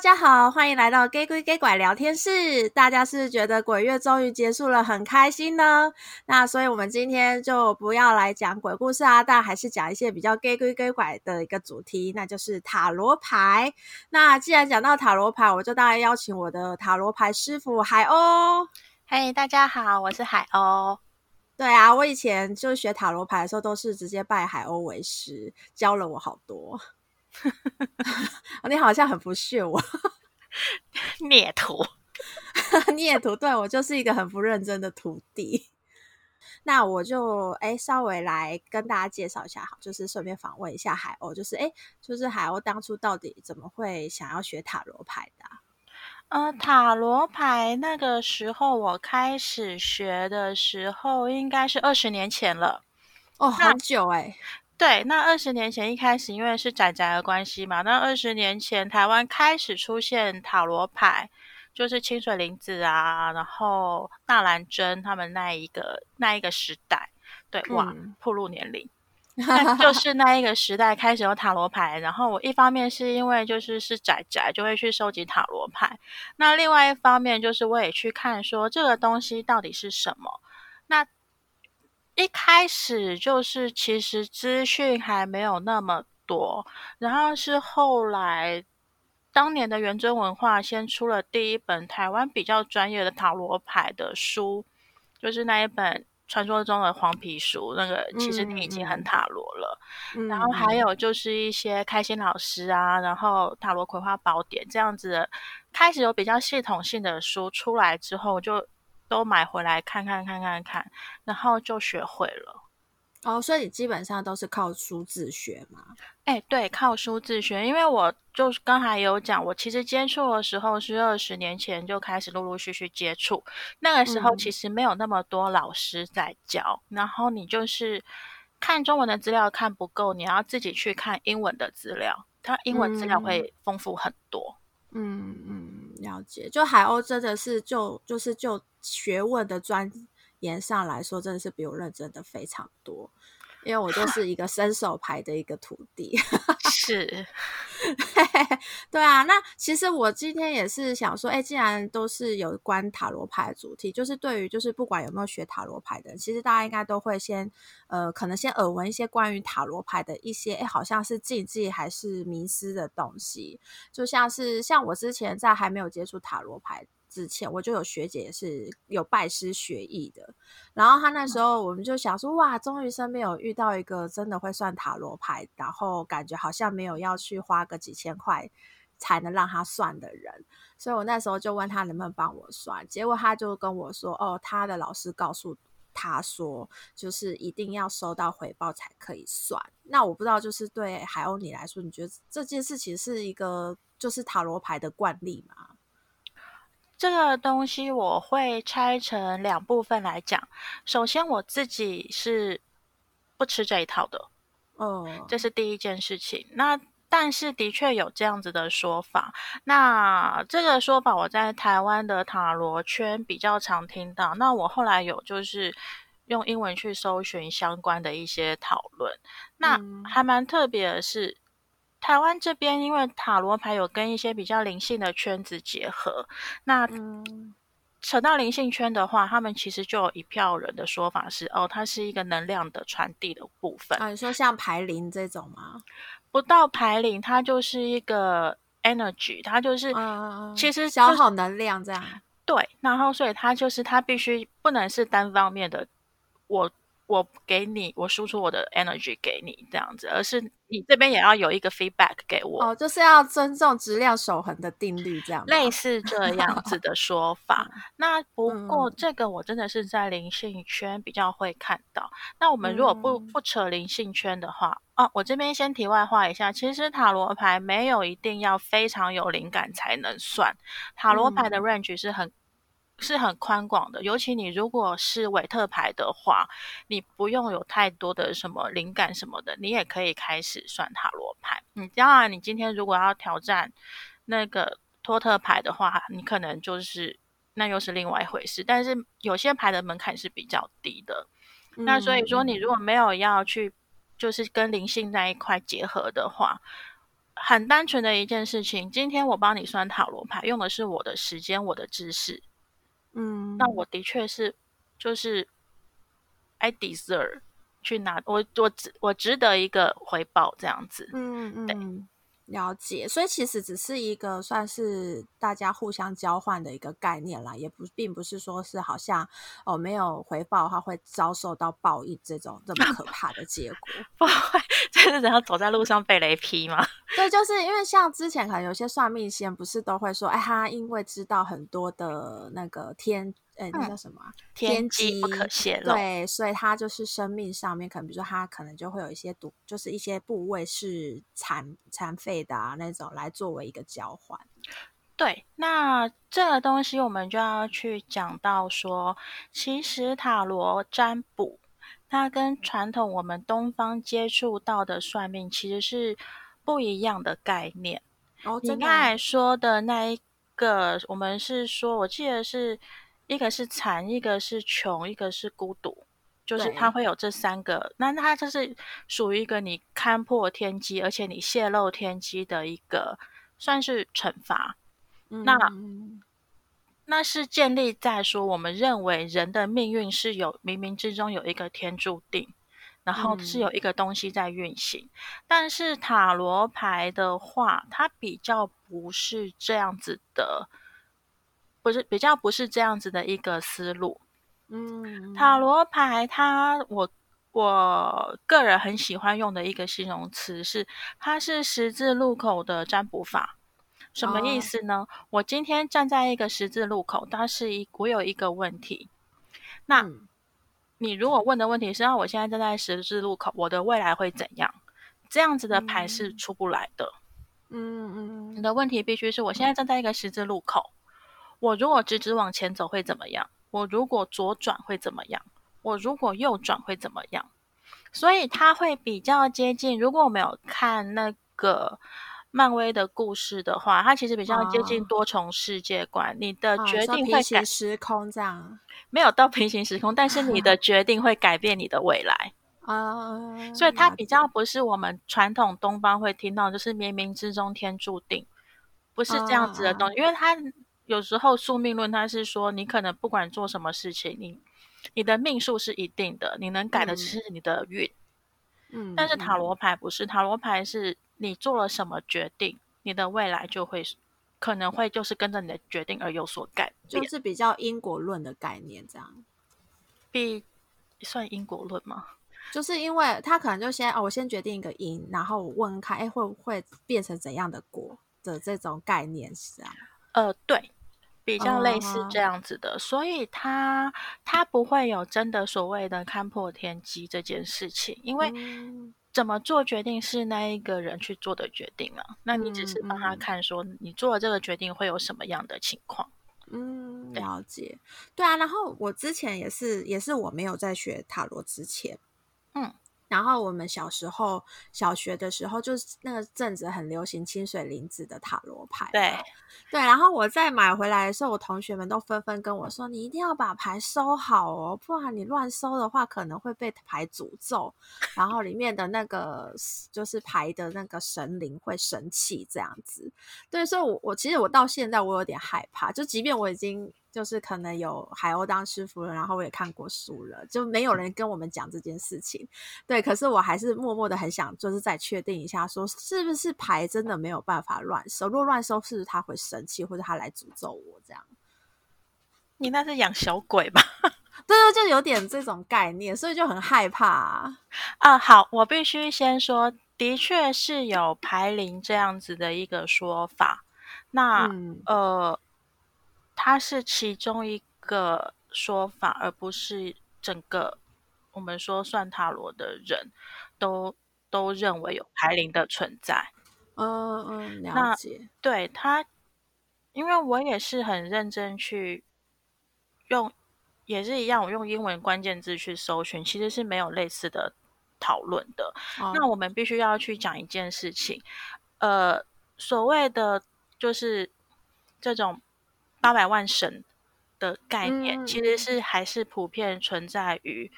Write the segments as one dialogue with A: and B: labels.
A: 大家好，欢迎来到假鬼假怪聊天室。大家是觉得鬼月终于结束了，很开心呢？那所以我们今天就不要来讲鬼故事啊，但还是讲一些比较假鬼假怪的一个主题，那就是塔罗牌。那既然讲到塔罗牌，我就当然邀请我的塔罗牌师傅海鸥。
B: 嘿，大家好，我是海鸥。
A: 对啊，我以前就学塔罗牌的时候，都是直接拜海鸥为师，教了我好多。你好像很不屑我，
B: 孽徒，
A: 孽徒，对，我就是一个很不认真的徒弟。那我就哎，稍微来跟大家介绍一下，好，就是顺便访问一下海鸥，就是哎，就是海鸥当初到底怎么会想要学塔罗牌的？
B: 呃，塔罗牌那个时候我开始学的时候，应该是二十年前了。
A: 哦，很久哎。
B: 对，那二十年前一开始，因为是宅宅的关系嘛，那二十年前台湾开始出现塔罗牌，就是清水玲子啊，然后纳兰真他们那一个那一个时代，对，哇，暴露年龄，那就是那一个时代开始有塔罗牌，然后我一方面是因为就是是宅宅，就会去收集塔罗牌，那另外一方面就是我也去看说这个东西到底是什么，那。一开始就是其实资讯还没有那么多，然后是后来当年的元尊文化先出了第一本台湾比较专业的塔罗牌的书，就是那一本传说中的黄皮书，那个其实你已经很塔罗了。嗯、然后还有就是一些开心老师啊，然后塔罗葵花宝典这样子的，开始有比较系统性的书出来之后就。都买回来看看看看看，然后就学会了。
A: 哦，所以你基本上都是靠书自学嘛？
B: 哎，对，靠书自学。因为我就是刚才有讲，我其实接触的时候是二十年前就开始陆陆续续接触，那个时候其实没有那么多老师在教，嗯、然后你就是看中文的资料看不够，你要自己去看英文的资料，它英文资料会丰富很多。
A: 嗯嗯，了解。就海鸥真的是就就是就。学问的钻研上来说，真的是比我认真的非常多，因为我就是一个伸手牌的一个徒弟。
B: 是，
A: 对啊。那其实我今天也是想说，哎，既然都是有关塔罗牌的主题，就是对于就是不管有没有学塔罗牌的人，其实大家应该都会先呃，可能先耳闻一些关于塔罗牌的一些，哎，好像是禁忌还是迷思的东西，就像是像我之前在还没有接触塔罗牌。之前我就有学姐也是有拜师学艺的，然后她那时候我们就想说，哇，终于身边有遇到一个真的会算塔罗牌，然后感觉好像没有要去花个几千块才能让他算的人，所以我那时候就问他能不能帮我算，结果他就跟我说，哦，他的老师告诉他说，就是一定要收到回报才可以算。那我不知道，就是对海鸥你来说，你觉得这件事情是一个就是塔罗牌的惯例吗？
B: 这个东西我会拆成两部分来讲。首先，我自己是不吃这一套的，嗯，这是第一件事情。那但是的确有这样子的说法。那这个说法我在台湾的塔罗圈比较常听到。那我后来有就是用英文去搜寻相关的一些讨论。那还蛮特别的是。台湾这边，因为塔罗牌有跟一些比较灵性的圈子结合，那扯到灵性圈的话，他们其实就有一票人的说法是，哦，它是一个能量的传递的部分。
A: 啊，你说像牌灵这种吗？
B: 不到牌灵，它就是一个 energy，它就是其实
A: 消耗能量这样。
B: 对，然后所以它就是它必须不能是单方面的，我。我给你，我输出我的 energy 给你这样子，而是你这边也要有一个 feedback 给我。
A: 哦，就是要尊重质量守恒的定律，这样
B: 类似这样子的说 法。那不过这个我真的是在灵性圈比较会看到。嗯、那我们如果不不扯灵性圈的话，哦、啊，我这边先题外话一下，其实塔罗牌没有一定要非常有灵感才能算，塔罗牌的 range 是很。是很宽广的，尤其你如果是韦特牌的话，你不用有太多的什么灵感什么的，你也可以开始算塔罗牌。你当然，你今天如果要挑战那个托特牌的话，你可能就是那又是另外一回事。但是有些牌的门槛是比较低的，嗯、那所以说你如果没有要去就是跟灵性在一块结合的话。很单纯的一件事情。今天我帮你算塔罗牌，用的是我的时间、我的知识。
A: 嗯，
B: 那我的确是，就是 I deserve 去拿我我值我值得一个回报这样子。
A: 嗯嗯。对了解，所以其实只是一个算是大家互相交换的一个概念啦，也不并不是说是好像哦没有回报的话会遭受到报应这种这么可 怕的结果。
B: 不会，就是然后走在路上被雷劈吗？
A: 对，就是因为像之前可能有些算命先不是都会说，哎，他因为知道很多的那个天。哎，那叫什么？
B: 天机不可泄露。
A: 对，所以他就是生命上面，可能比如说他可能就会有一些毒，就是一些部位是残残废的啊那种，来作为一个交换。
B: 对，那这个东西我们就要去讲到说，其实塔罗占卜它跟传统我们东方接触到的算命其实是不一样的概念。
A: 哦，
B: 你刚才说的那一个，我们是说，我记得是。一个是残，一个是穷，一个是孤独，就是它会有这三个。那它就是属于一个你看破天机，而且你泄露天机的一个，算是惩罚。
A: 嗯、
B: 那那是建立在说，我们认为人的命运是有冥冥之中有一个天注定，然后是有一个东西在运行。嗯、但是塔罗牌的话，它比较不是这样子的。不是比较不是这样子的一个思路，
A: 嗯，
B: 塔罗牌它我我个人很喜欢用的一个形容词是，它是十字路口的占卜法，什么意思呢？哦、我今天站在一个十字路口，它是一我有一个问题，那、嗯、你如果问的问题是，那我现在站在十字路口，我的未来会怎样？这样子的牌是出不来的，
A: 嗯嗯，
B: 你的问题必须是我现在站在一个十字路口。我如果直直往前走会怎么样？我如果左转会怎么样？我如果右转会怎么样？所以它会比较接近。如果我没有看那个漫威的故事的话，它其实比较接近多重世界观。哦、你的决定会改、哦、平行
A: 时空这样，
B: 没有到平行时空，但是你的 决定会改变你的未来
A: 啊。
B: 所以它比较不是我们传统东方会听到，就是冥冥之中天注定，不是这样子的东西，哦、因为它。有时候宿命论，它是说你可能不管做什么事情，你你的命数是一定的，你能改的只是你的运。
A: 嗯，
B: 但是塔罗牌不是，塔罗牌是你做了什么决定，你的未来就会可能会就是跟着你的决定而有所改变，
A: 就是比较因果论的概念这样。
B: 比算因果论吗？
A: 就是因为他可能就先哦，我先决定一个因，然后我问看，哎，会不会变成怎样的果的这种概念是啊？
B: 呃，对。比较类似这样子的，uh -huh. 所以他他不会有真的所谓的看破天机这件事情，因为怎么做决定是那一个人去做的决定啊，那你只是帮他看说你做了这个决定会有什么样的情况。
A: 嗯，了解。对啊，然后我之前也是也是我没有在学塔罗之前，嗯。然后我们小时候小学的时候，就是那个阵子很流行清水林子的塔罗牌。
B: 对
A: 对，然后我再买回来的时候，我同学们都纷纷跟我说：“你一定要把牌收好哦，不然你乱收的话，可能会被牌诅咒。然后里面的那个就是牌的那个神灵会生气，这样子。”对，所以我我其实我到现在我有点害怕，就即便我已经。就是可能有海鸥当师傅了，然后我也看过书了，就没有人跟我们讲这件事情。对，可是我还是默默的很想，就是再确定一下，说是不是牌真的没有办法乱收？如果乱收，是不是他会生气，或者他来诅咒我这样？
B: 你那是养小鬼吧？
A: 对对，就有点这种概念，所以就很害怕啊。
B: 啊，好，我必须先说，的确是有牌灵这样子的一个说法。那、嗯、呃。它是其中一个说法，而不是整个我们说算塔罗的人都都认为有牌灵的存在。
A: 嗯嗯，了解。
B: 对他，因为我也是很认真去用，也是一样，我用英文关键字去搜寻，其实是没有类似的讨论的。哦。那我们必须要去讲一件事情，呃，所谓的就是这种。八百万神的概念，其实是还是普遍存在于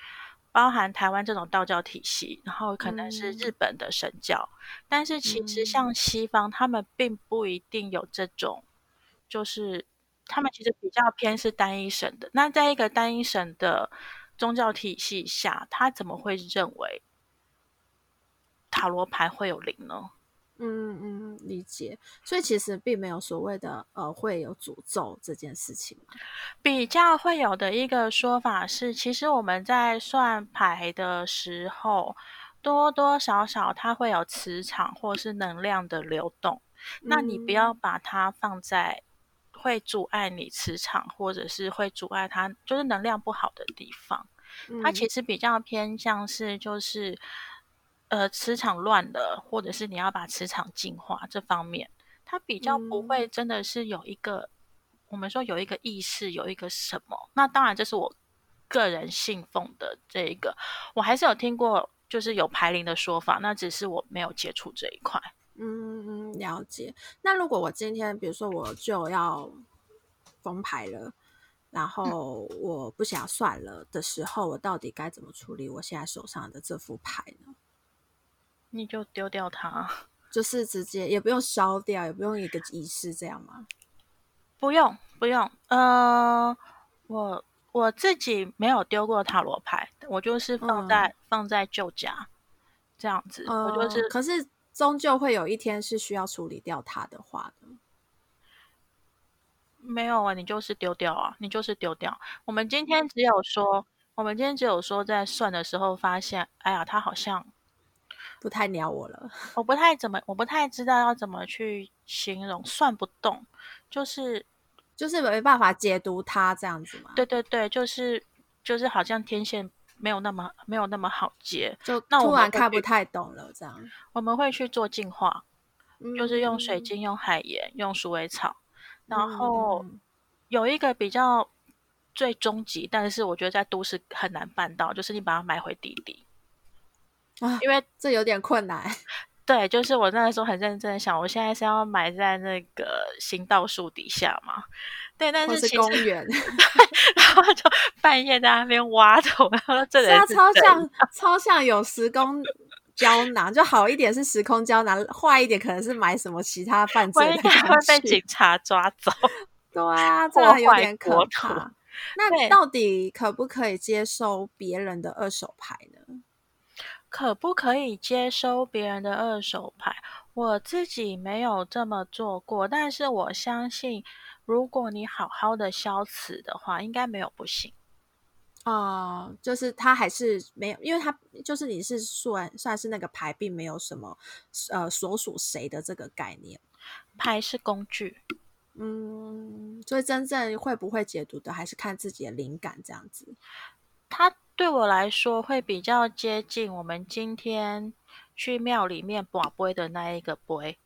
B: 包含台湾这种道教体系，然后可能是日本的神教，嗯、但是其实像西方，他们并不一定有这种，就是他们其实比较偏是单一神的。那在一个单一神的宗教体系下，他怎么会认为塔罗牌会有灵呢？
A: 嗯嗯，理解。所以其实并没有所谓的呃会有诅咒这件事情。
B: 比较会有的一个说法是，其实我们在算牌的时候，多多少少它会有磁场或是能量的流动。嗯、那你不要把它放在会阻碍你磁场，或者是会阻碍它就是能量不好的地方。嗯、它其实比较偏向是就是。呃，磁场乱了，或者是你要把磁场净化这方面，它比较不会真的是有一个，嗯、我们说有一个意识，有一个什么。那当然，这是我个人信奉的这一个，我还是有听过，就是有牌灵的说法，那只是我没有接触这一块。
A: 嗯嗯，了解。那如果我今天，比如说我就要封牌了，然后我不想算了的时候，我到底该怎么处理我现在手上的这副牌呢？
B: 你就丢掉它，
A: 就是直接也不用烧掉，也不用一个仪式这样吗？
B: 不用，不用。呃，我我自己没有丢过塔罗牌，我就是放在、嗯、放在旧家这样子。
A: 呃、
B: 我就是，
A: 可是终究会有一天是需要处理掉它的话的。
B: 没有啊，你就是丢掉啊，你就是丢掉。我们今天只有说，我们今天只有说在算的时候发现，哎呀，它好像。
A: 不太鸟我了，
B: 我不太怎么，我不太知道要怎么去形容，算不动，就是
A: 就是没办法解读它这样子嘛。
B: 对对对，就是就是好像天线没有那么没有那么好接，
A: 就那突然看不太懂了这样。
B: 我们会去做净化，嗯、就是用水晶、用海盐、用鼠尾草，然后有一个比较最终极，但是我觉得在都市很难办到，就是你把它埋回地底。
A: 啊，因为这有点困难。
B: 对，就是我那个时候很认真的想，我现在是要埋在那个行道树底下嘛？对，但是，
A: 是公园，
B: 然后就半夜在那边挖土，然后这里
A: 超像超像有时空胶囊，就好一点是时空胶囊，坏一点可能是埋什么其他犯罪的，
B: 被警察抓走。
A: 对啊，这个有点可怕。那到底可不可以接受别人的二手牌呢？
B: 可不可以接收别人的二手牌？我自己没有这么做过，但是我相信，如果你好好的消磁的话，应该没有不行。
A: 哦、呃，就是他还是没有，因为他就是你是算算是那个牌，并没有什么呃所属谁的这个概念。
B: 牌是工具，
A: 嗯，所以真正会不会解读的，还是看自己的灵感这样子。
B: 他。对我来说，会比较接近我们今天去庙里面拔杯的那一个杯。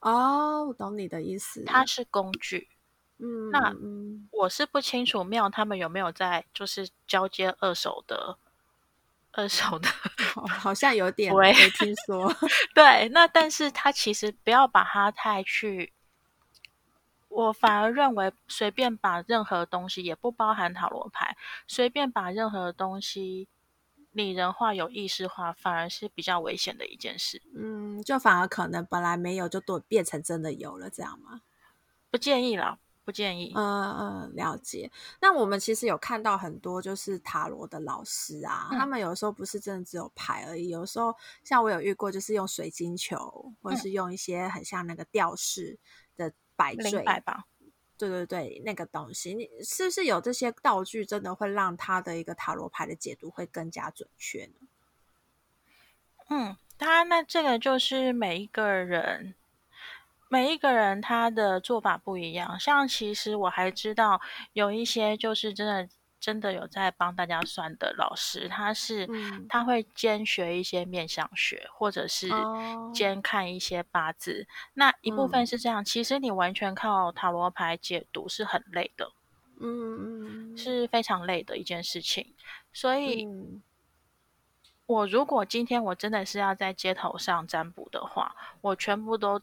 A: 哦，我懂你的意思。
B: 它是工具。嗯，那我是不清楚庙他们有没有在就是交接二手的，二手的，
A: 哦、好像有点 没听说。
B: 对，那但是他其实不要把它太去。我反而认为，随便把任何东西，也不包含塔罗牌，随便把任何东西拟人化、有意识化，反而是比较危险的一件事。
A: 嗯，就反而可能本来没有，就都变成真的有了，这样吗？
B: 不建议啦，不建议。
A: 嗯嗯，了解。那我们其实有看到很多就是塔罗的老师啊，嗯、他们有时候不是真的只有牌而已，有时候像我有遇过，就是用水晶球，或者是用一些很像那个吊饰的。摆坠吧，对对对，那个东西，你是不是有这些道具，真的会让他的一个塔罗牌的解读会更加准确呢？
B: 嗯，当然，那这个就是每一个人，每一个人他的做法不一样。像其实我还知道有一些就是真的。真的有在帮大家算的老师，他是、嗯、他会兼学一些面相学，或者是兼看一些八字。哦、那一部分是这样，嗯、其实你完全靠塔罗牌解读是很累的，嗯，是非常累的一件事情。所以，嗯、我如果今天我真的是要在街头上占卜的话，我全部都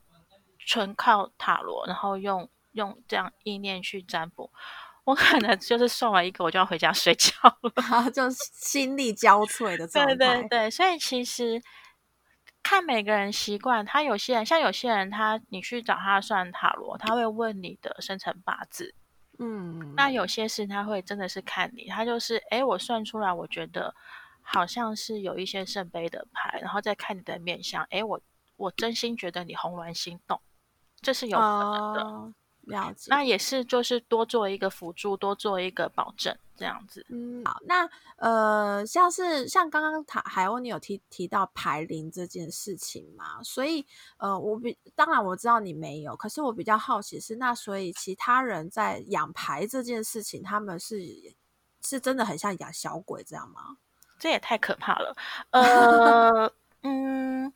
B: 纯靠塔罗，然后用用这样意念去占卜。我可能就是送完一个，我就要回家睡觉了，
A: 就心力交瘁的状态。
B: 对对对，所以其实看每个人习惯，他有些人像有些人他，他你去找他算塔罗，他会问你的生辰八字，
A: 嗯，
B: 那有些事他会真的是看你，他就是哎，我算出来，我觉得好像是有一些圣杯的牌，然后再看你的面相，哎，我我真心觉得你红鸾心动，这是有可能的。
A: 哦了解，
B: 那也是，就是多做一个辅助，多做一个保证，这样子。
A: 嗯，好，那呃，像是像刚刚塔海鸥，你有提提到牌灵这件事情嘛？所以呃，我比当然我知道你没有，可是我比较好奇是，那所以其他人在养牌这件事情，他们是是真的很像养小鬼这样吗？
B: 这也太可怕了。呃，嗯，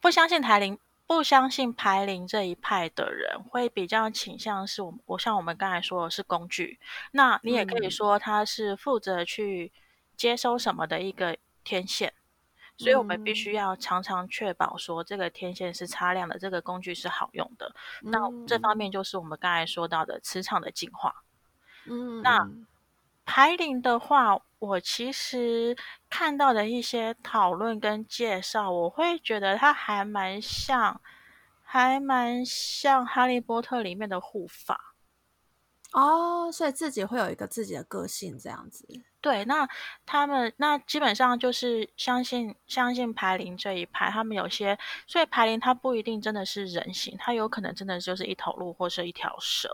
B: 不相信牌灵。不相信牌灵这一派的人，会比较倾向是我我像我们刚才说的是工具，那你也可以说他是负责去接收什么的一个天线，嗯、所以我们必须要常常确保说这个天线是擦亮的，这个工具是好用的。嗯、那这方面就是我们刚才说到的磁场的进化。嗯，那。牌灵的话，我其实看到的一些讨论跟介绍，我会觉得它还蛮像，还蛮像《哈利波特》里面的护法
A: 哦，所以自己会有一个自己的个性这样子。
B: 对，那他们那基本上就是相信相信牌灵这一派，他们有些，所以牌灵它不一定真的是人形，它有可能真的就是一头鹿或是一条蛇。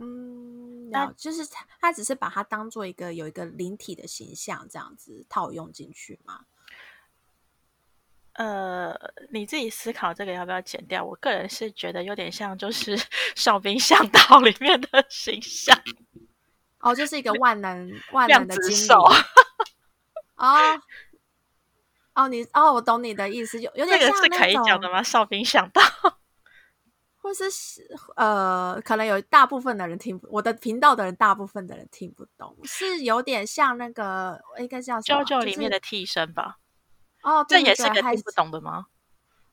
A: 嗯，那就是他，他只是把它当做一个有一个灵体的形象这样子套用进去吗？
B: 呃，你自己思考这个要不要剪掉？我个人是觉得有点像就是哨兵向导里面的形象。
A: 哦，就是一个万能 万能的金手。哦哦，你哦，我懂你的意思，有有点像这个是可以讲
B: 的吗？哨兵向导。
A: 或是呃，可能有大部分的人听不，我的频道的人大部分的人听不懂，是有点像那个应该叫什么
B: ？JoJo 里面的替身吧？
A: 哦，
B: 这也是个听不懂的吗？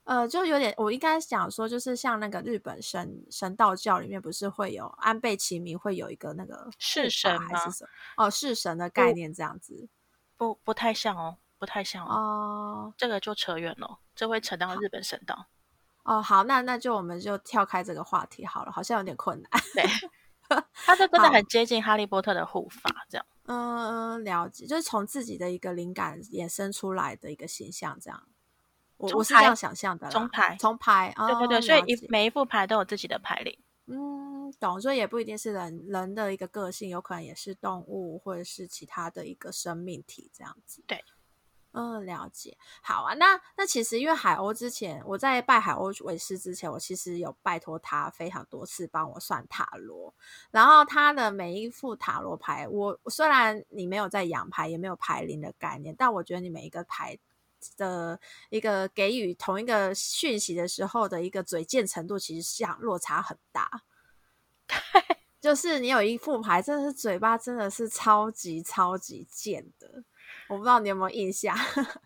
A: 呃，就有点，我应该想说，就是像那个日本神神道教里面，不是会有安倍晴明会有一个那个
B: 式神
A: 还是什么？哦，式神的概念这样子，
B: 不不，不太像哦，不太像哦，哦这个就扯远了，这会扯到日本神道。
A: 哦，好，那那就我们就跳开这个话题好了，好像有点困难。
B: 对，他这真的很接近哈利波特的护法这样。
A: 嗯，了解，就是从自己的一个灵感衍生出来的一个形象这样。我我是这样想象的啦。
B: 从牌，
A: 从牌，
B: 对对对，
A: 哦、
B: 所以一每一副牌都有自己的牌灵。
A: 嗯，懂，所以也不一定是人人的一个个性，有可能也是动物或者是其他的一个生命体这样子。
B: 对。
A: 嗯，了解。好啊，那那其实因为海鸥之前我在拜海鸥为师之前，我其实有拜托他非常多次帮我算塔罗。然后他的每一副塔罗牌，我虽然你没有在养牌，也没有牌灵的概念，但我觉得你每一个牌的一个给予同一个讯息的时候的一个嘴贱程度，其实像落差很大。就是你有一副牌，真的是嘴巴真的是超级超级贱的。我不知道你有没有印象？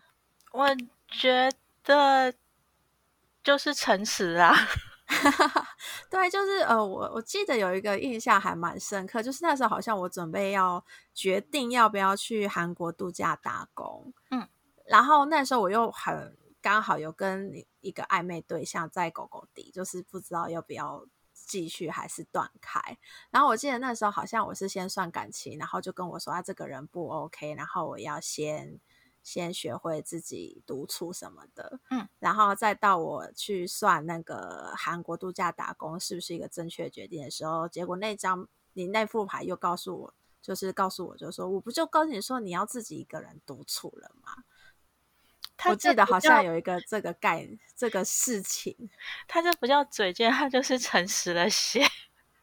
B: 我觉得就是诚实啊，
A: 对，就是呃，我我记得有一个印象还蛮深刻，就是那时候好像我准备要决定要不要去韩国度假打工，嗯，然后那时候我又很刚好有跟一个暧昧对象在狗狗地，就是不知道要不要。继续还是断开？然后我记得那时候好像我是先算感情，然后就跟我说啊，这个人不 OK，然后我要先先学会自己独处什么的，嗯，然后再到我去算那个韩国度假打工是不是一个正确决定的时候，结果那张你那副牌又告诉我，就是告诉我就说，我不就告诉你说你要自己一个人独处了吗？我记得好像有一个这个概这个事情，
B: 他这不叫嘴贱，他就是诚实了些。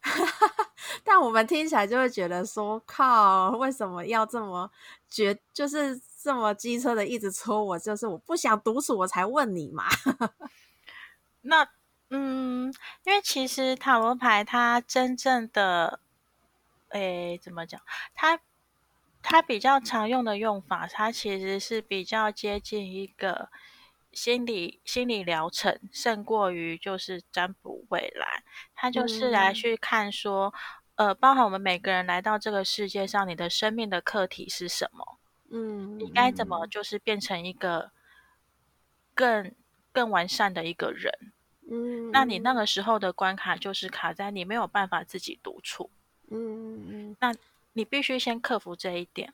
A: 但我们听起来就会觉得说，靠，为什么要这么绝，就是这么机车的一直戳我？就是我不想独处，我才问你嘛。
B: 那嗯，因为其实塔罗牌它真正的，诶，怎么讲？它。它比较常用的用法，它其实是比较接近一个心理心理疗程，胜过于就是占卜未来。它就是来去看说，呃，包含我们每个人来到这个世界上，你的生命的课题是什么？
A: 嗯，
B: 你该怎么就是变成一个更更完善的一个人？
A: 嗯，
B: 那你那个时候的关卡就是卡在你没有办法自己独处。
A: 嗯嗯，
B: 那你必须先克服这一点，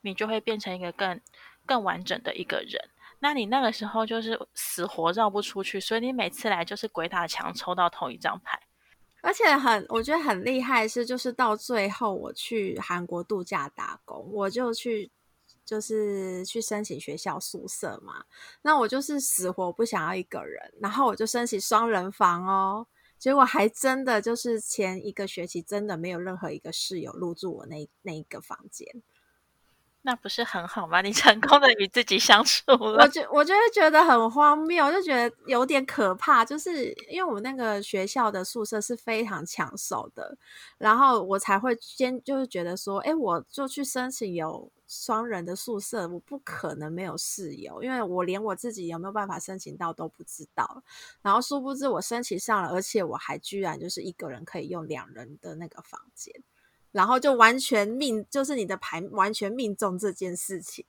B: 你就会变成一个更更完整的一个人。那你那个时候就是死活绕不出去，所以你每次来就是鬼打墙抽到同一张牌。
A: 而且很，我觉得很厉害是，就是到最后我去韩国度假打工，我就去就是去申请学校宿舍嘛。那我就是死活不想要一个人，然后我就申请双人房哦。结果还真的就是前一个学期真的没有任何一个室友入住我那那一个房间。
B: 那不是很好吗？你成功的与自己相处了。
A: 我觉我就会觉得很荒谬，就觉得有点可怕。就是因为我们那个学校的宿舍是非常抢手的，然后我才会先就是觉得说，哎，我就去申请有双人的宿舍，我不可能没有室友，因为我连我自己有没有办法申请到都不知道。然后殊不知我申请上了，而且我还居然就是一个人可以用两人的那个房间。然后就完全命，就是你的牌完全命中这件事情。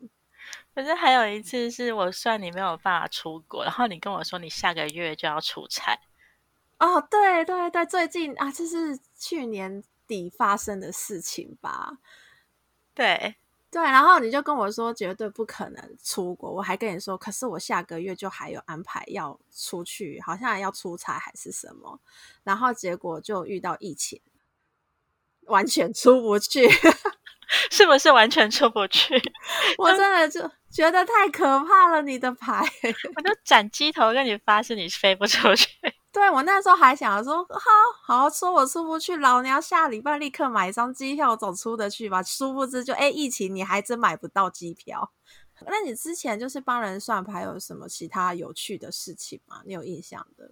B: 可是还有一次是我算你没有办法出国，然后你跟我说你下个月就要出差。
A: 哦，对对对，最近啊，这是去年底发生的事情吧？
B: 对
A: 对，然后你就跟我说绝对不可能出国，我还跟你说，可是我下个月就还有安排要出去，好像要出差还是什么，然后结果就遇到疫情。完全出不去，
B: 是不是完全出不去？
A: 我真的就觉得太可怕了。你的牌，
B: 我就斩鸡头跟你发誓，你飞不出去。
A: 对，我那时候还想说，好好好说我出不去，老娘下礼拜立刻买一张机票，总出得去吧。殊不知就，就哎，疫情你还真买不到机票。那你之前就是帮人算牌，有什么其他有趣的事情吗？你有印象的？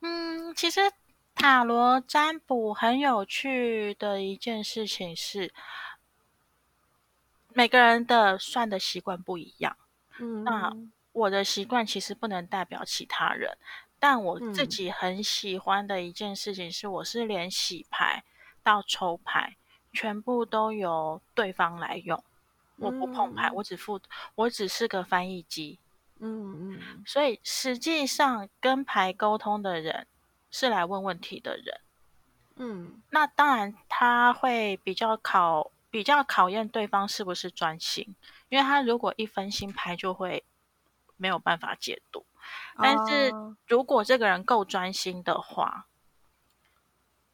B: 嗯，其实。塔罗占卜很有趣的一件事情是，每个人的算的习惯不一样。
A: 嗯，
B: 那我的习惯其实不能代表其他人，但我自己很喜欢的一件事情是，我是连洗牌到抽牌，全部都由对方来用，我不碰牌，我只负，我只是个翻译机。
A: 嗯嗯，
B: 所以实际上跟牌沟通的人。是来问问题的人，
A: 嗯，
B: 那当然他会比较考比较考验对方是不是专心，因为他如果一分心牌就会没有办法解读。但是如果这个人够专心的话，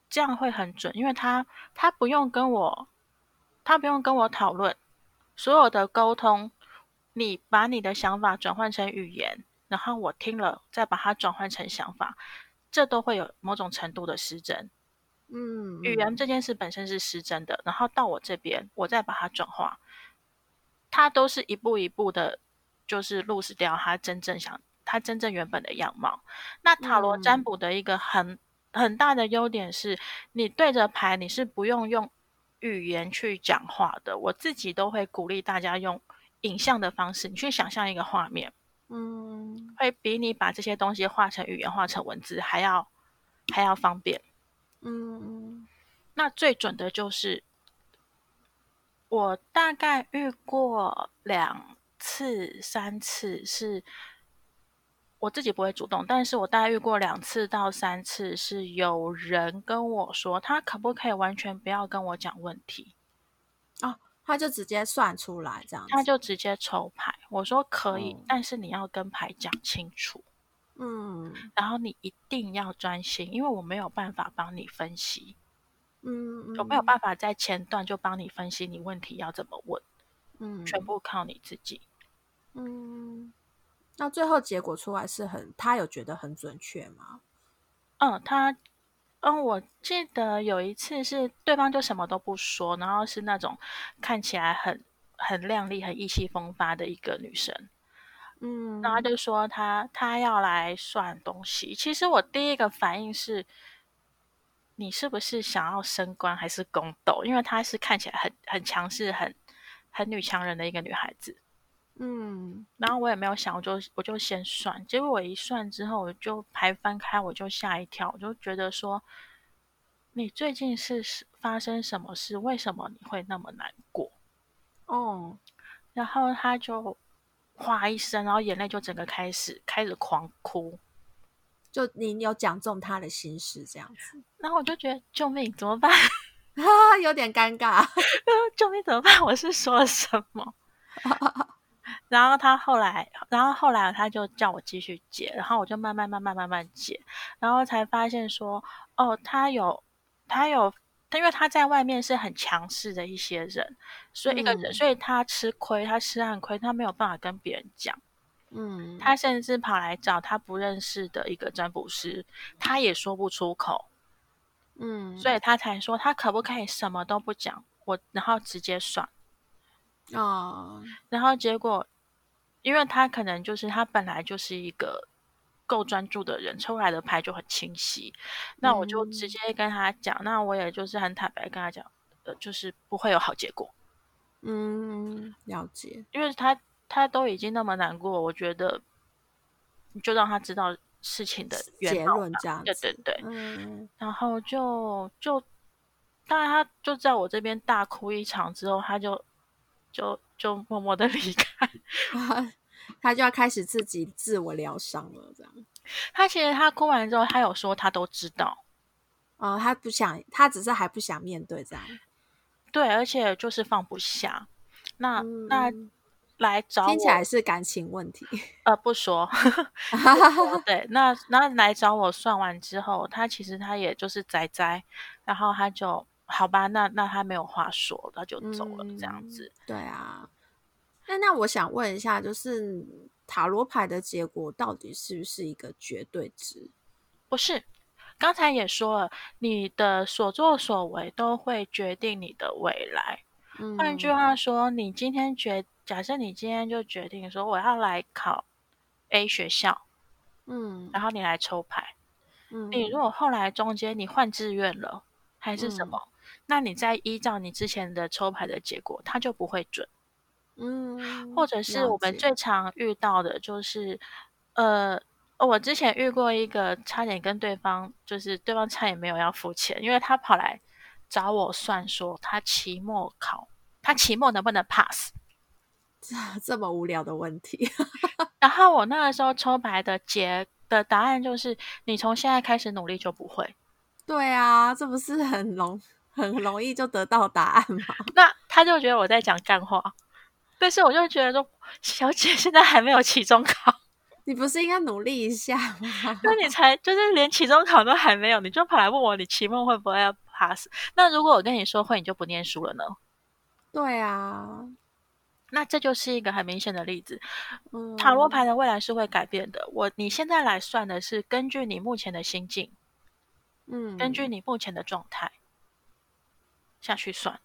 B: 这样会很准，因为他他不用跟我他不用跟我讨论所有的沟通，你把你的想法转换成语言，然后我听了再把它转换成想法。这都会有某种程度的失真，
A: 嗯，
B: 语言这件事本身是失真的，然后到我这边，我再把它转化，它都是一步一步的，就是落实掉他真正想，它真正原本的样貌。那塔罗占卜的一个很、嗯、很大的优点是，你对着牌，你是不用用语言去讲话的。我自己都会鼓励大家用影像的方式，你去想象一个画面。
A: 嗯，
B: 会比你把这些东西画成语言、画成文字还要还要方便。
A: 嗯，
B: 那最准的就是我大概遇过两次、三次，是我自己不会主动，但是我大概遇过两次到三次，是有人跟我说，他可不可以完全不要跟我讲问题？
A: 哦。他就直接算出来这样，
B: 他就直接抽牌。我说可以，嗯，但是你要跟牌讲清楚，
A: 嗯，
B: 然后你一定要专心，因为我没有办法帮你分析，
A: 嗯，
B: 我没有办法在前段就帮你分析你问题要怎么问，
A: 嗯，
B: 全部靠你自己，
A: 嗯，那最后结果出来是很，他有觉得很准确吗？
B: 嗯，他。嗯，我记得有一次是对方就什么都不说，然后是那种看起来很很靓丽、很意气风发的一个女生，
A: 嗯，
B: 然后他就说他他要来算东西。其实我第一个反应是，你是不是想要升官还是宫斗？因为她是看起来很很强势、很很女强人的一个女孩子。
A: 嗯，
B: 然后我也没有想，我就我就先算，结果我一算之后，我就牌翻开，我就吓一跳，我就觉得说，你最近是发生什么事？为什么你会那么难过？”
A: 哦，
B: 然后他就哗一声，然后眼泪就整个开始开始狂哭。
A: 就你有讲中他的心事这样子，
B: 然后我就觉得救命，怎么办？
A: 啊，有点尴尬。
B: 救命，怎么办？我是说了什么？然后他后来，然后后来他就叫我继续解，然后我就慢慢慢慢慢慢解，然后才发现说，哦，他有，他有，他因为他在外面是很强势的一些人，所以一个人，嗯、所以他吃亏，他吃暗亏，他没有办法跟别人讲。嗯，他甚至跑来找他不认识的一个占卜师，他也说不出口。嗯，所以他才说他可不可以什么都不讲，我然后直接算。哦，然后结果，因为他可能就是他本来就是一个够专注的人，抽来的牌就很清晰。那我就直接跟他讲，嗯、那我也就是很坦白跟他讲，呃，就是不会有好结果。
A: 嗯，了解，
B: 因为他他都已经那么难过，我觉得你就让他知道。事情的
A: 结论这样子，
B: 对对对，嗯，然后就就，当然他就在我这边大哭一场之后，他就就就默默的离开，
A: 他就要开始自己自我疗伤了，这样。
B: 他其实他哭完之后，他有说他都知道，
A: 哦，他不想，他只是还不想面对这样，
B: 对，而且就是放不下，那、嗯、那。来找我，
A: 听起来是感情问题。
B: 呃，不说。不 说对，那那来找我算完之后，他其实他也就是宅宅，然后他就好吧，那那他没有话说，他就走了，这样子。
A: 嗯、对啊。那那我想问一下，就是塔罗牌的结果到底是不是一个绝对值？
B: 不是，刚才也说了，你的所作所为都会决定你的未来。嗯、换句话说，你今天决。假设你今天就决定说我要来考 A 学校，嗯，然后你来抽牌，嗯，你如果后来中间你换志愿了还是什么，嗯，那你再依照你之前的抽牌的结果，它就不会准，嗯，或者是我们最常遇到的就是，呃，我之前遇过一个差点跟对方，就是对方差点没有要付钱，因为他跑来找我算说他期末考，他期末能不能 pass。
A: 这么无聊的问题，
B: 然后我那个时候抽牌的结的答案就是，你从现在开始努力就不会。
A: 对啊，这不是很容很容易就得到答案吗？
B: 那他就觉得我在讲干话，但是我就觉得说，小姐现在还没有期中考，
A: 你不是应该努力一下吗？
B: 那你才就是连期中考都还没有，你就跑来问我你期末会不会要 pass？那如果我跟你说会，你就不念书了呢？
A: 对啊。
B: 那这就是一个很明显的例子，塔罗牌的未来是会改变的。我你现在来算的是根据你目前的心境，嗯，根据你目前的状态下去算，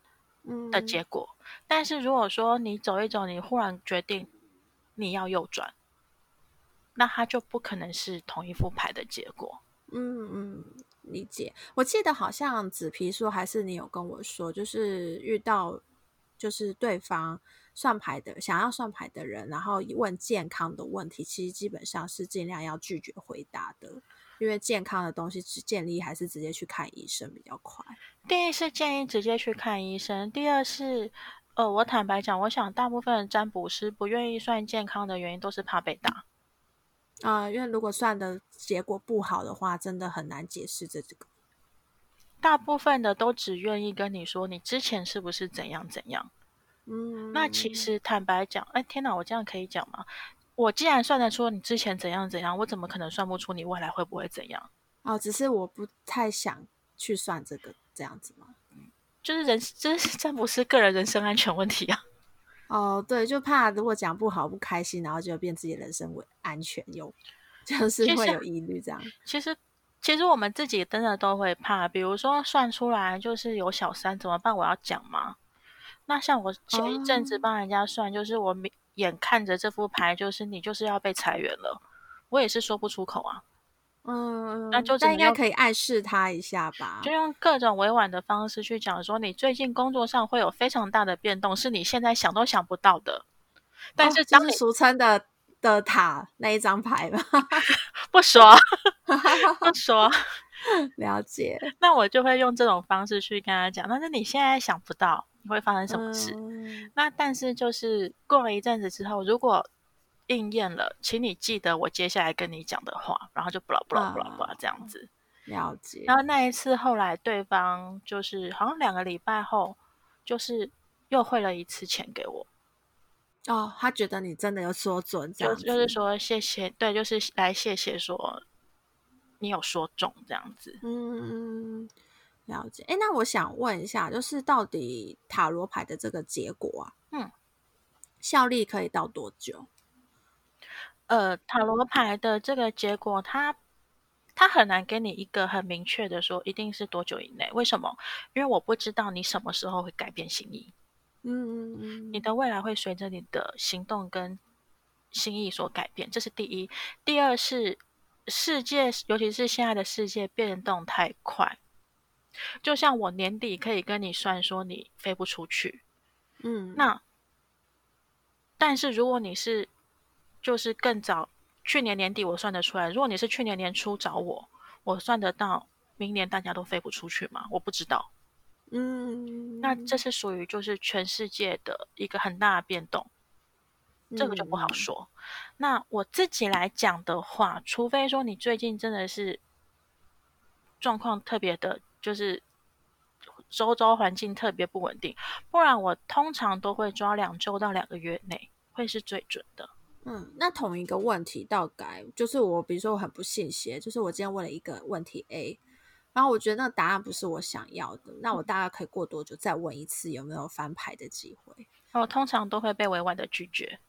B: 的结果。嗯，但是如果说你走一走，你忽然决定你要右转，那它就不可能是同一副牌的结果。
A: 嗯嗯，理解。我记得好像紫皮书还是你有跟我说，就是遇到就是对方。算牌的想要算牌的人，然后问健康的问题，其实基本上是尽量要拒绝回答的，因为健康的东西只建议还是直接去看医生比较快。
B: 第一是建议直接去看医生，第二是，呃，我坦白讲，我想大部分的占卜师不愿意算健康的原因都是怕被打。
A: 啊、呃，因为如果算的结果不好的话，真的很难解释这这个。
B: 大部分的都只愿意跟你说你之前是不是怎样怎样。嗯，那其实坦白讲，哎，天哪，我这样可以讲吗？我既然算得出你之前怎样怎样，我怎么可能算不出你未来会不会怎样？
A: 哦，只是我不太想去算这个这样子吗？
B: 嗯，就是人，这是占卜师个人人身安全问题啊。
A: 哦，对，就怕如果讲不好不开心，然后就变自己人身为安全有就是会有疑虑这样。
B: 其实，其实，我们自己真的都会怕，比如说算出来就是有小三怎么办？我要讲吗？那像我前一阵子帮人家算，oh. 就是我眼看着这副牌，就是你就是要被裁员了，我也是说不出口啊。
A: 嗯，那就应该可以暗示他一下吧，
B: 就用各种委婉的方式去讲说，你最近工作上会有非常大的变动，是你现在想都想不到的。但是当、
A: 哦、就是俗称的的塔那一张牌吧，
B: 不说不说。
A: 了解。
B: 那我就会用这种方式去跟他讲。但是你现在想不到你会发生什么事。嗯、那但是就是过了一阵子之后，如果应验了，请你记得我接下来跟你讲的话，然后就不啦不啦不啦不啦这样子。
A: 了解。
B: 然后那一次后来对方就是好像两个礼拜后，就是又汇了一次钱给我。
A: 哦，他觉得你真的有说准，这样
B: 就就是说谢谢，对，就是来谢谢说你有说中这样子。
A: 嗯，了解。哎，那我想问一下，就是到底塔罗牌的这个结果啊，嗯，效力可以到多久？
B: 呃，塔罗牌的这个结果，它它很难给你一个很明确的说，一定是多久以内？为什么？因为我不知道你什么时候会改变心意。嗯嗯嗯，你的未来会随着你的行动跟心意所改变，这是第一。第二是世界，尤其是现在的世界变动太快。就像我年底可以跟你算说你飞不出去，嗯，那但是如果你是就是更早，去年年底我算得出来。如果你是去年年初找我，我算得到明年大家都飞不出去吗？我不知道。嗯，那这是属于就是全世界的一个很大的变动，这个就不好说。嗯、那我自己来讲的话，除非说你最近真的是状况特别的，就是周遭环境特别不稳定，不然我通常都会抓两周到两个月内会是最准的。
A: 嗯，那同一个问题倒改，就是我比如说我很不信邪，就是我今天问了一个问题 A。然后我觉得那个答案不是我想要的，那我大概可以过多久再问一次，有没有翻牌的机会？
B: 我通常都会被委婉的拒绝。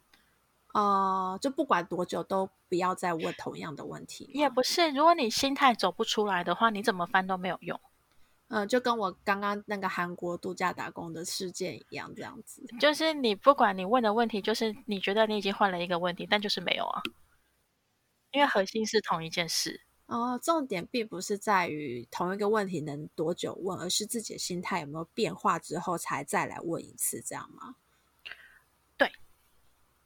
A: 呃，就不管多久都不要再问同样的问题。
B: 也不是，如果你心态走不出来的话，你怎么翻都没有用。
A: 嗯、呃，就跟我刚刚那个韩国度假打工的事件一样，这样子。
B: 就是你不管你问的问题，就是你觉得你已经换了一个问题，但就是没有啊，因为核心是同一件事。
A: 哦，重点并不是在于同一个问题能多久问，而是自己的心态有没有变化之后才再来问一次，这样吗？
B: 对，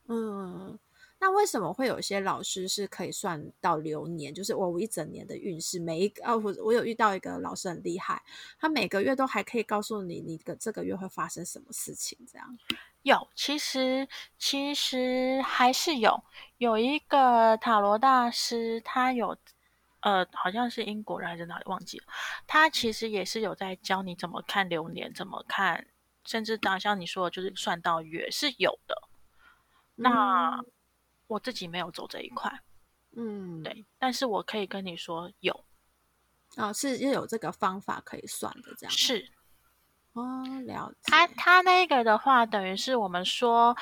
A: 嗯，那为什么会有些老师是可以算到流年，就是我一整年的运势，每一个哦，我我有遇到一个老师很厉害，他每个月都还可以告诉你你的这个月会发生什么事情，这样。
B: 有，其实其实还是有，有一个塔罗大师，他有。呃，好像是英国人还是哪里忘记了。他其实也是有在教你怎么看流年，怎么看，甚至当像你说的，就是算到月是有的。嗯、那我自己没有走这一块，嗯，对。但是我可以跟你说有，
A: 啊、哦，是又有这个方法可以算的，这样
B: 是。
A: 哦，了解。
B: 他他那个的话，等于是我们说。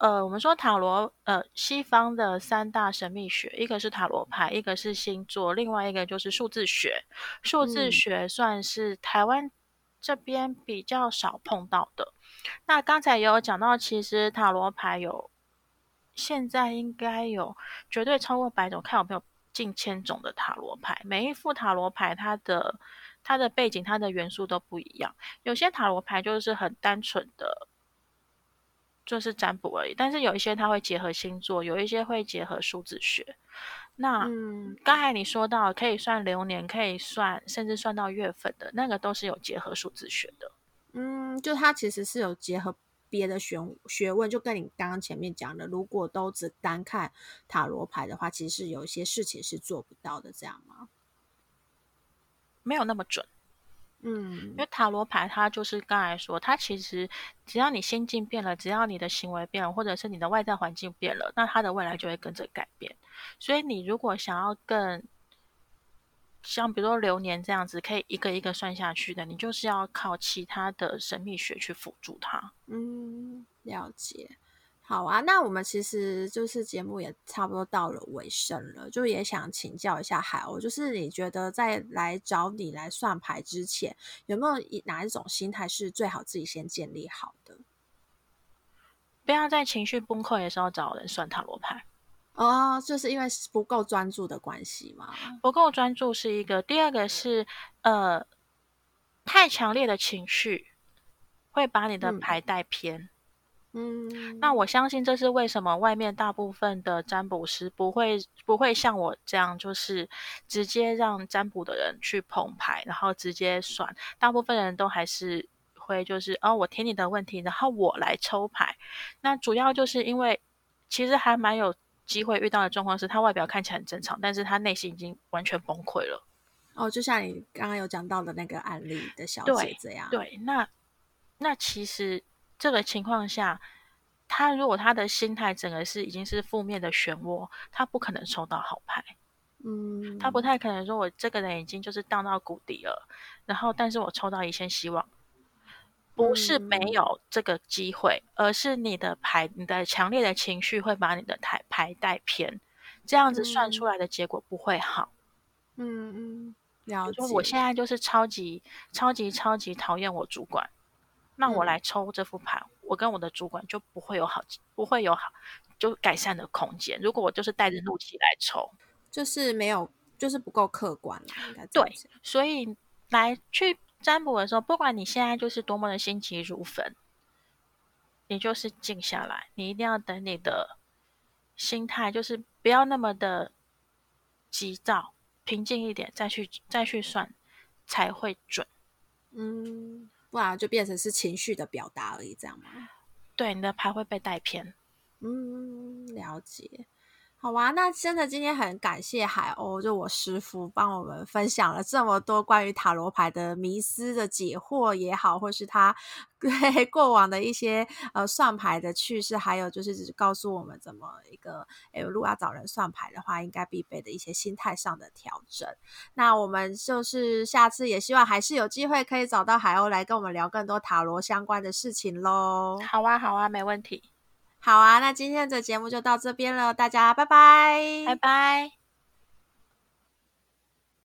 B: 呃，我们说塔罗，呃，西方的三大神秘学，一个是塔罗牌，一个是星座，另外一个就是数字学。数字学算是台湾这边比较少碰到的。嗯、那刚才也有讲到，其实塔罗牌有，现在应该有绝对超过百种，看有没有近千种的塔罗牌。每一副塔罗牌，它的它的背景、它的元素都不一样。有些塔罗牌就是很单纯的。就是占卜而已，但是有一些它会结合星座，有一些会结合数字学。那、嗯、刚才你说到可以算流年，可以算甚至算到月份的那个，都是有结合数字学的。
A: 嗯，就它其实是有结合别的学学问，就跟你刚刚前面讲的，如果都只单看塔罗牌的话，其实是有一些事情是做不到的，这样吗？
B: 没有那么准。嗯，因为塔罗牌它就是刚才说，它其实只要你心境变了，只要你的行为变了，或者是你的外在环境变了，那它的未来就会跟着改变。所以你如果想要更像比如说流年这样子，可以一个一个算下去的，你就是要靠其他的神秘学去辅助它。
A: 嗯，了解。好啊，那我们其实就是节目也差不多到了尾声了，就也想请教一下海鸥，就是你觉得在来找你来算牌之前，有没有哪一种心态是最好自己先建立好的？
B: 不要在情绪崩溃的时候找人算塔罗牌
A: 哦，就是因为不够专注的关系嘛？
B: 不够专注是一个，第二个是呃，太强烈的情绪会把你的牌带偏。嗯
A: 嗯，
B: 那我相信这是为什么外面大部分的占卜师不会不会像我这样，就是直接让占卜的人去捧牌，然后直接算。大部分人都还是会就是哦，我听你的问题，然后我来抽牌。那主要就是因为其实还蛮有机会遇到的状况是，他外表看起来很正常，但是他内心已经完全崩溃了。
A: 哦，就像你刚刚有讲到的那个案例的小姐这样。
B: 对，对，那那其实。这个情况下，他如果他的心态整个是已经是负面的漩涡，他不可能抽到好牌。
A: 嗯，
B: 他不太可能说，我这个人已经就是荡到谷底了，然后但是我抽到一线希望，不是没有这个机会，嗯、而是你的牌，你的强烈的情绪会把你的台牌带偏，这样子算出来的结果不会好。
A: 嗯嗯，了解。
B: 我现在就是超级超级超级讨厌我主管。那我来抽这副牌，嗯，我跟我的主管就不会有好，不会有好，就改善的空间。如果我就是带着怒气来抽，
A: 就是没有，就是不够客观了，应该
B: 对。所以来去占卜的时候，不管你现在就是多么的心急如焚，你就是静下来，你一定要等你的心态，就是不要那么的急躁，平静一点，再去再去算才会准。
A: 嗯。不然就变成是情绪的表达而已，这样吗？
B: 对，你的牌会被带偏。
A: 嗯，了解。好哇，那真的今天很感谢海鸥，就我师傅帮我们分享了这么多关于塔罗牌的迷思的解惑也好，或是他对过往的一些呃算牌的趣事，还有就是只告诉我们怎么一个，诶，如果要找人算牌的话，应该必备的一些心态上的调整。那我们就是下次也希望还是有机会可以找到海鸥来跟我们聊更多塔罗相关的事情喽。
B: 好啊，好啊，没问题。
A: 好啊，那今天的节目就到这边了，大家拜拜，
B: 拜拜。